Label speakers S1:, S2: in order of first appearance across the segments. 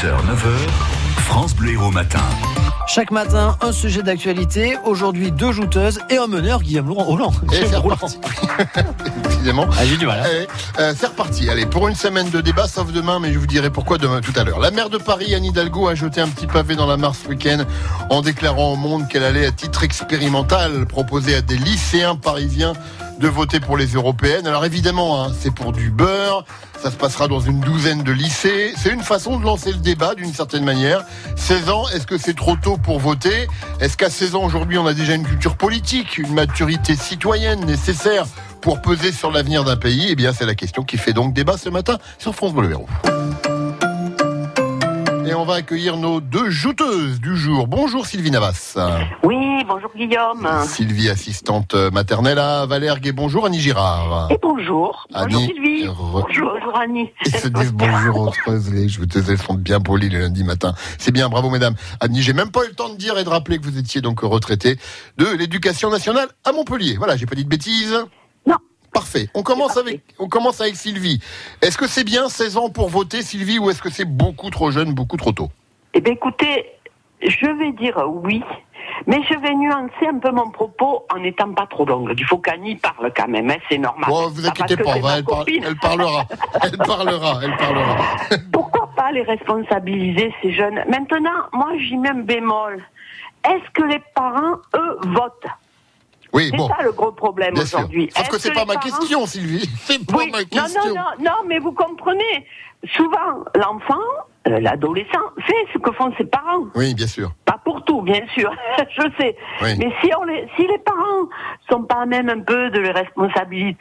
S1: 6h, 9h, France Bleu Héros Matin.
S2: Chaque matin, un sujet d'actualité. Aujourd'hui, deux jouteuses et un meneur, Guillaume Laurent Holland.
S3: Et c'est reparti. Évidemment.
S2: Ah, j'ai du mal. hein.
S3: Allez, euh, c'est reparti. Allez, pour une semaine de débat, sauf demain, mais je vous dirai pourquoi demain tout à l'heure. La maire de Paris, Anne Hidalgo, a jeté un petit pavé dans la mare ce week-end en déclarant au monde qu'elle allait, à titre expérimental, proposer à des lycéens parisiens de voter pour les européennes. Alors évidemment, hein, c'est pour du beurre. Ça se passera dans une douzaine de lycées. C'est une façon de lancer le débat d'une certaine manière. 16 ans, est-ce que c'est trop tôt pour voter? Est-ce qu'à 16 ans aujourd'hui, on a déjà une culture politique, une maturité citoyenne nécessaire pour peser sur l'avenir d'un pays? Eh bien, c'est la question qui fait donc débat ce matin sur France Bleu. Et on va accueillir nos deux jouteuses du jour. Bonjour Sylvie Navas.
S4: Oui, bonjour Guillaume.
S3: Sylvie, assistante maternelle à Valère Gay. Bonjour Annie Girard.
S4: Et bonjour.
S3: Annie,
S4: bonjour Sylvie.
S3: re-
S4: Bonjour, bonjour Annie.
S3: Ils se disent bonjour entre eux, les jouteuses, elles sont bien polies le lundi matin. C'est bien, bravo mesdames. Annie, j'ai même pas eu le temps de dire et de rappeler que vous étiez donc retraité de l'éducation nationale à Montpellier. Voilà, j'ai pas dit de bêtises. Parfait. On commence
S4: parfait.
S3: avec, on commence avec Sylvie. Est-ce que c'est bien 16 ans pour voter, Sylvie, ou est-ce que c'est beaucoup trop jeune, beaucoup trop tôt?
S4: Eh bien écoutez, je vais dire oui, mais je vais nuancer un peu mon propos en n'étant pas trop longue. Il faut qu'Annie parle quand même, hein, c'est normal.
S3: Bon, vous
S4: Pas
S3: inquiétez pas, elle, par- elle parlera. Elle parlera, elle parlera.
S4: Pourquoi pas les responsabiliser, ces jeunes? Maintenant, moi j'y mets un bémol. Est-ce que les parents, eux, votent?
S3: Oui,
S4: C'est
S3: bon.
S4: ça le gros problème aujourd'hui.
S3: Sauf que c'est pas ma
S4: parents-
S3: question, Sylvie. C'est pas
S4: Oui,
S3: ma
S4: non,
S3: question.
S4: non, non, non, mais vous comprenez. Souvent, l'enfant, euh, l'adolescent, fait ce que font ses parents.
S3: Oui, bien sûr.
S4: Pas pour tout, bien sûr, je sais.
S3: Oui.
S4: Mais si, on les, si les parents sont pas même un peu de les responsabiliser,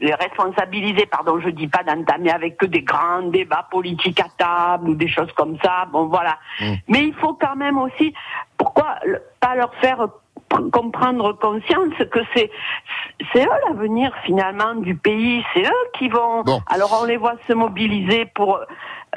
S4: les responsabiliser, pardon, je dis pas d'entamer avec que des grands débats politiques à table ou des choses comme ça, bon voilà.
S3: Mm.
S4: Mais il faut quand même aussi, pourquoi pas leur faire comprendre conscience que c'est c'est eux l'avenir finalement du pays, c'est eux qui vont.
S3: Bon.
S4: Alors on les voit se mobiliser pour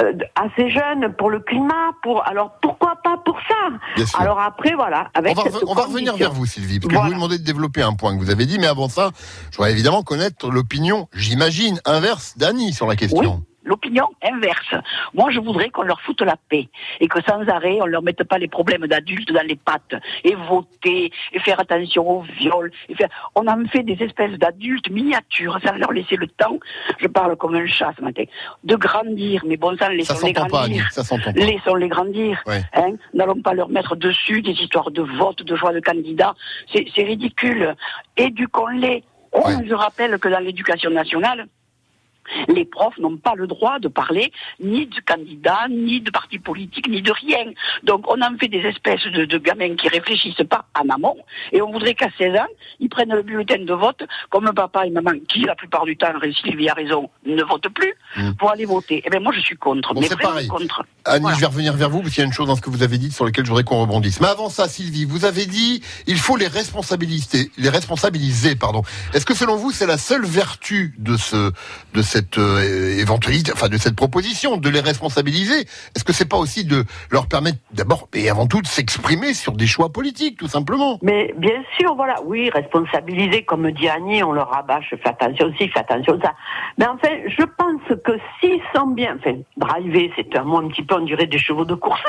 S4: euh, assez jeunes pour le climat, pour alors pourquoi pas pour ça? Alors après voilà, avec
S3: On va,
S4: cette
S3: on va revenir vers vous, Sylvie, parce que
S4: Voilà.
S3: je vous demandais de développer un point que vous avez dit, mais avant ça, je voudrais évidemment connaître l'opinion, j'imagine, inverse d'Annie sur la question.
S5: L'opinion inverse. Moi, je voudrais qu'on leur foute la paix et que sans arrêt, on leur mette pas les problèmes d'adultes dans les pattes et voter et faire attention au viol. Et faire... On en fait des espèces d'adultes miniatures sans leur laisser le temps. Je parle comme un chat ce matin. De grandir, mais bon sang,
S3: Ça
S5: laissons-les
S3: s'entend pas, Annie,
S5: grandir. Laissons-les grandir.
S3: Ouais.
S5: Hein N'allons pas leur mettre dessus des histoires de vote, de choix de candidats. C'est c'est ridicule. Éduquons-les. Oh,
S3: Ouais.
S5: Je rappelle que dans l'éducation nationale, les profs n'ont pas le droit de parler ni de candidats, ni de partis politiques, ni de rien. Donc on en fait des espèces de, de gamins qui réfléchissent pas en amont, et on voudrait qu'à 16 ans, ils prennent le bulletin de vote, comme papa et maman, qui la plupart du temps, Sylvie a raison, ne votent plus,
S3: Mm.
S5: pour aller voter. Eh bien moi je suis contre,
S3: Bon,
S5: mais
S3: c'est
S5: vraiment
S3: pareil.
S5: contre.
S3: Annie,
S5: Voilà.
S3: je vais revenir vers vous, parce qu'il y a une chose dans ce que vous avez dit sur laquelle je voudrais qu'on rebondisse. Mais avant ça, Sylvie, vous avez dit, il faut les responsabiliser, les responsabiliser, pardon. Est-ce que selon vous, c'est la seule vertu de ce, de cette euh, éventualité, enfin de cette proposition, de les responsabiliser Est-ce que c'est pas aussi de leur permettre d'abord et avant tout de s'exprimer sur des choix politiques, tout simplement?
S4: Mais bien sûr, voilà, oui, responsabiliser, comme dit Annie, on leur rabâche, fais attention ci, fais attention ça. Mais enfin, je pense que s'ils sont bien, enfin, driver, c'est un mot un petit peu, on dirait des chevaux de course.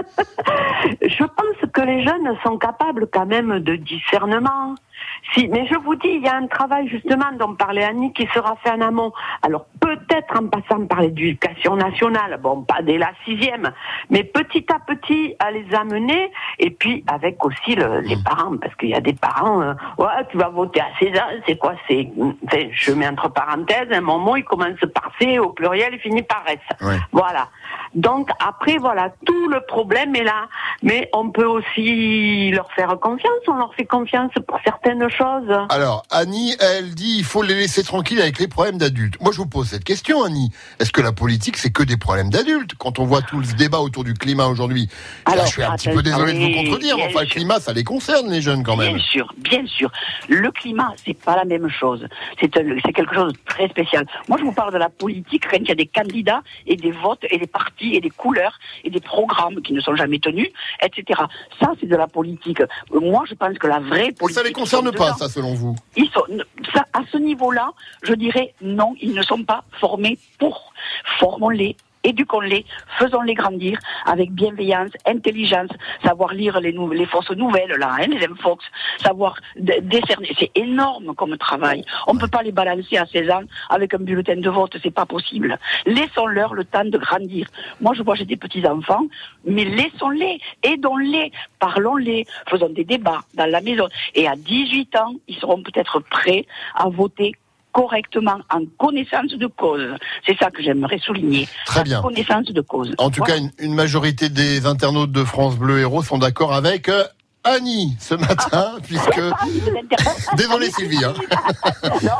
S4: je pense que les jeunes sont capables quand même de discernement. Si, mais je vous dis, il y a un travail justement dont parlait Annie qui sera fait en amont. Alors peut-être en passant par l'éducation nationale, bon pas dès la sixième, mais petit à petit à les amener et puis avec aussi le- les parents, parce qu'il y a des parents, euh, ouais tu vas voter à 16 ans, c'est quoi C'est, je mets entre parenthèses, un moment il commence par C au pluriel et finit par S.
S3: Ouais.
S4: Voilà. Donc après voilà, tout le problème est là, mais on peut aussi leur faire confiance, on leur fait confiance pour certaines choses.
S3: Alors, Annie, elle dit il faut les laisser tranquilles avec les problèmes d'adultes. Moi, je vous pose cette question, Annie. Est-ce que la politique, c'est que des problèmes d'adultes? Quand on voit tout le débat autour du climat aujourd'hui, Là, je suis un petit peu désolé de vous contredire, mais enfin, le climat, ça les concerne, les jeunes, quand même.
S5: Bien sûr, bien sûr. Le climat, c'est pas la même chose. C'est quelque chose de très spécial. Moi, je vous parle de la politique, rien qu'il y a des candidats et des votes et des partis et des couleurs et des programmes qui ne sont jamais tenus, etc. Ça, c'est de la politique. Moi, je pense que la vraie politique.
S3: Ça les concerne pas, ça, selon vous
S5: Ils sont, ça, à ce niveau-là, je dirais non, ils ne sont pas formés pour. Formons-les, éduquons-les, faisons-les grandir avec bienveillance, intelligence, savoir lire les, nou- fausses nouvelles, là, hein, les infox, savoir décerner. C'est énorme comme travail. On ne peut pas les balancer à 16 ans avec un bulletin de vote, c'est pas possible. Laissons-leur le temps de grandir. Moi, je vois, j'ai des petits-enfants, mais laissons-les, aidons-les, parlons-les, faisons des débats dans la maison. Et à 18 ans, ils seront peut-être prêts à voter correctement, en connaissance de cause. C'est ça que j'aimerais souligner.
S3: Très bien.
S5: Connaissance de cause.
S3: En tout
S5: Voilà.
S3: cas, une, une majorité des internautes de France Bleu Héros sont d'accord avec euh, Annie ce matin, puisque... Désolé Sylvie. hein.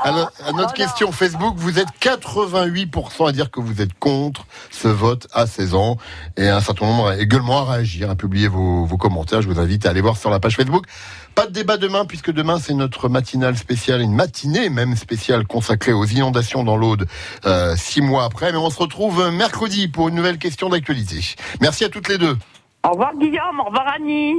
S3: No- à notre question Facebook, vous êtes 88% à dire que vous êtes contre ce vote à 16 ans et un certain nombre également à réagir, à publier vos, vos commentaires. Je vous invite à aller voir sur la page Facebook. Pas de débat demain puisque demain c'est notre matinale spéciale, une matinée même spéciale consacrée aux inondations dans l'Aude euh, six mois après. Mais on se retrouve mercredi pour une nouvelle question d'actualité. Merci à toutes les deux.
S4: Au revoir Guillaume, au revoir Annie.